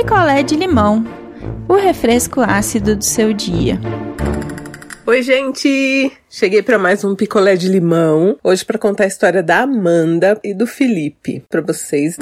picolé de limão, o refresco ácido do seu dia. Oi, gente! Cheguei para mais um picolé de limão, hoje para contar a história da Amanda e do Felipe para vocês.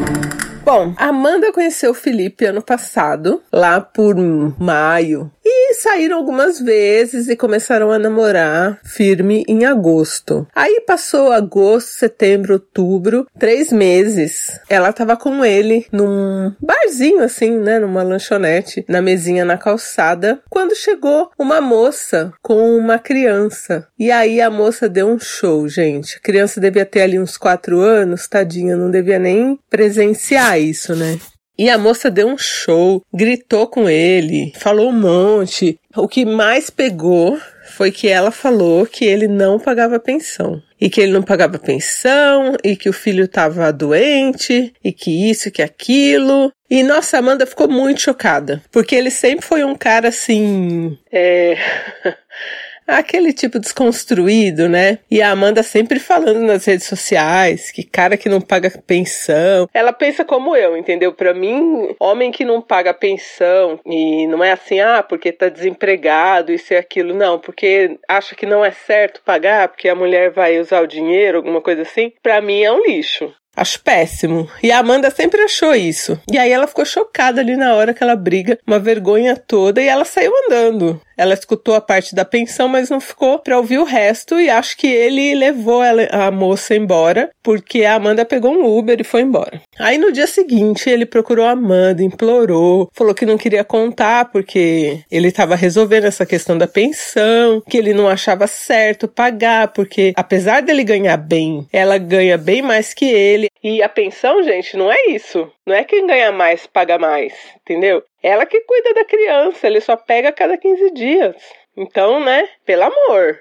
Bom, Amanda conheceu o Felipe ano passado, lá por maio, e saíram algumas vezes e começaram a namorar firme em agosto. Aí passou agosto, setembro, outubro, três meses. Ela tava com ele num barzinho assim, né, numa lanchonete, na mesinha na calçada, quando chegou uma moça com uma criança. E aí a moça deu um show, gente. A criança devia ter ali uns quatro anos, tadinha, não devia nem presenciar isso, né? E a moça deu um show, gritou com ele, falou um monte. O que mais pegou foi que ela falou que ele não pagava pensão. E que ele não pagava pensão, e que o filho estava doente, e que isso, que aquilo. E nossa, Amanda ficou muito chocada, porque ele sempre foi um cara assim. É. aquele tipo desconstruído, né? E a Amanda sempre falando nas redes sociais que cara que não paga pensão. Ela pensa como eu, entendeu? Para mim, homem que não paga pensão e não é assim, ah, porque tá desempregado, isso e aquilo, não, porque acha que não é certo pagar, porque a mulher vai usar o dinheiro, alguma coisa assim, para mim é um lixo. Acho péssimo. E a Amanda sempre achou isso. E aí ela ficou chocada ali na hora que ela briga, uma vergonha toda, e ela saiu andando. Ela escutou a parte da pensão, mas não ficou para ouvir o resto e acho que ele levou ela, a moça embora, porque a Amanda pegou um Uber e foi embora. Aí no dia seguinte ele procurou a Amanda, implorou, falou que não queria contar porque ele estava resolvendo essa questão da pensão, que ele não achava certo pagar, porque apesar dele ganhar bem, ela ganha bem mais que ele. E a pensão, gente, não é isso. Não é quem ganha mais paga mais, entendeu? Ela que cuida da criança, ele só pega a cada 15 dias. Então, né, pelo amor.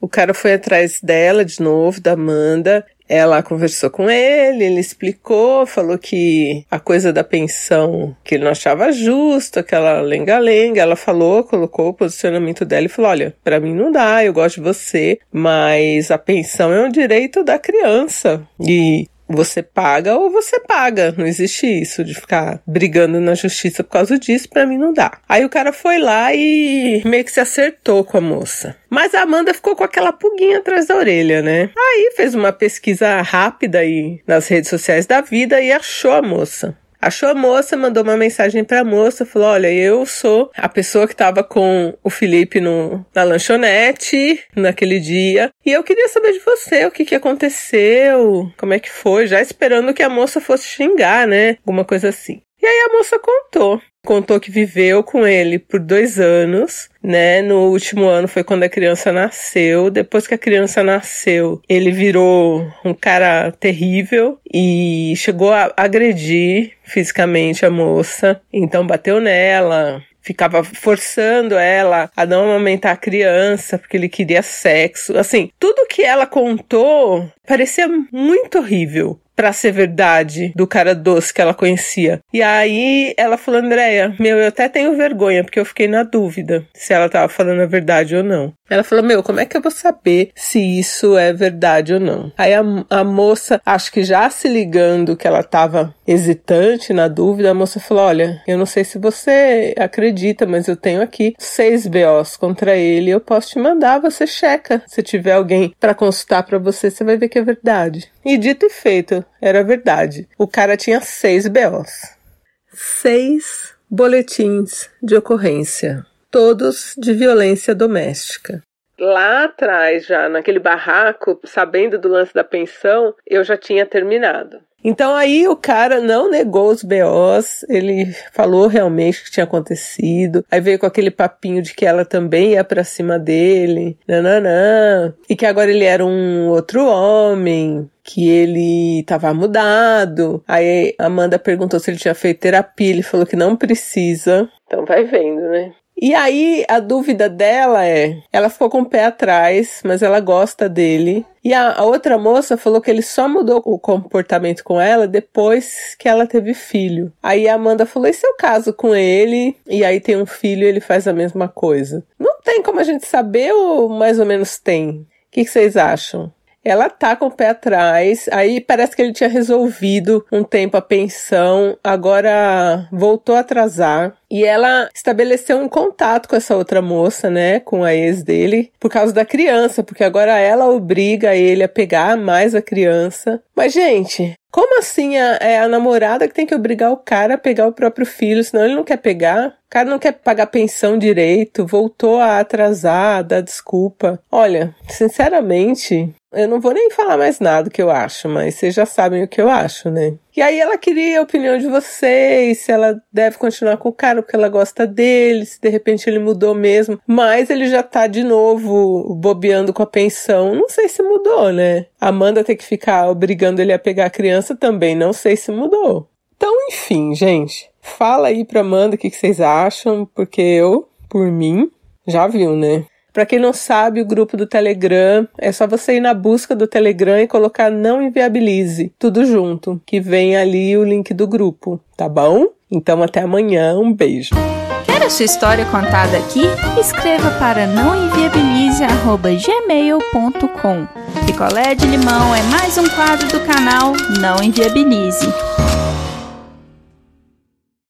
O cara foi atrás dela de novo, da Amanda. Ela conversou com ele, ele explicou, falou que a coisa da pensão que ele não achava justo, aquela lenga-lenga. Ela falou, colocou o posicionamento dela e falou: Olha, para mim não dá, eu gosto de você, mas a pensão é um direito da criança. E você paga ou você paga. Não existe isso de ficar brigando na justiça por causa disso, para mim não dá. Aí o cara foi lá e meio que se acertou com a moça. Mas a Amanda ficou com aquela pulguinha atrás da orelha, né? Aí fez uma pesquisa rápida aí nas redes sociais da vida e achou a moça. Achou a moça, mandou uma mensagem pra moça, falou: Olha, eu sou a pessoa que tava com o Felipe no, na lanchonete naquele dia. E eu queria saber de você o que, que aconteceu, como é que foi, já esperando que a moça fosse xingar, né? Alguma coisa assim. E aí a moça contou contou que viveu com ele por dois anos, né? No último ano foi quando a criança nasceu. Depois que a criança nasceu, ele virou um cara terrível e chegou a agredir fisicamente a moça. Então bateu nela, ficava forçando ela a não amamentar a criança porque ele queria sexo. Assim, tudo que ela contou parecia muito horrível pra ser verdade do cara doce que ela conhecia. E aí ela falou, Andréia, meu, eu até tenho vergonha, porque eu fiquei na dúvida se ela tava falando a verdade ou não. Ela falou, meu, como é que eu vou saber se isso é verdade ou não? Aí a, a moça, acho que já se ligando que ela tava hesitante, na dúvida, a moça falou, olha, eu não sei se você acredita, mas eu tenho aqui seis BOs contra ele, eu posso te mandar, você checa. Se tiver alguém para consultar para você, você vai ver que é verdade. E dito e feito, era verdade. O cara tinha seis BOs. Seis boletins de ocorrência, todos de violência doméstica. Lá atrás, já naquele barraco, sabendo do lance da pensão, eu já tinha terminado. Então aí o cara não negou os BOs, ele falou realmente o que tinha acontecido. Aí veio com aquele papinho de que ela também ia pra cima dele, nananã, e que agora ele era um outro homem, que ele estava mudado. Aí Amanda perguntou se ele tinha feito terapia, ele falou que não precisa. Então vai vendo, né? E aí a dúvida dela é, ela ficou com o pé atrás, mas ela gosta dele. E a, a, outra moça falou que ele só mudou o comportamento com ela depois que ela teve filho. Aí a Amanda falou: esse é o caso com ele, e aí tem um filho ele faz a mesma coisa. Não tem como a gente saber ou mais ou menos tem? O que, que vocês acham? Ela tá com o pé atrás. Aí parece que ele tinha resolvido um tempo a pensão, agora voltou a atrasar. E ela estabeleceu um contato com essa outra moça, né, com a ex dele, por causa da criança, porque agora ela obriga ele a pegar mais a criança. Mas, gente, como assim a, é a namorada que tem que obrigar o cara a pegar o próprio filho, senão ele não quer pegar? Cara não quer pagar pensão direito, voltou a atrasar, dar desculpa. Olha, sinceramente, eu não vou nem falar mais nada que eu acho, mas vocês já sabem o que eu acho, né? E aí ela queria a opinião de vocês, se ela deve continuar com o cara porque ela gosta dele, se de repente ele mudou mesmo. Mas ele já tá de novo bobeando com a pensão. Não sei se mudou, né? Amanda tem que ficar obrigando ele a pegar a criança também, não sei se mudou. Então, enfim, gente. Fala aí pra Amanda o que, vocês acham, porque eu, por mim, já viu, né? Para quem não sabe, o grupo do Telegram é só você ir na busca do Telegram e colocar não inviabilize, tudo junto, que vem ali o link do grupo, tá bom? Então até amanhã, um beijo. Quer a sua história contada aqui? Escreva para nãoenviabilize@gmail.com. Picolé de limão é mais um quadro do canal Não Enviabilize.